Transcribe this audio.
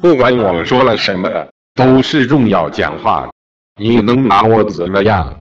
不管我们说了什么都是重要讲话。你能拿我怎么样？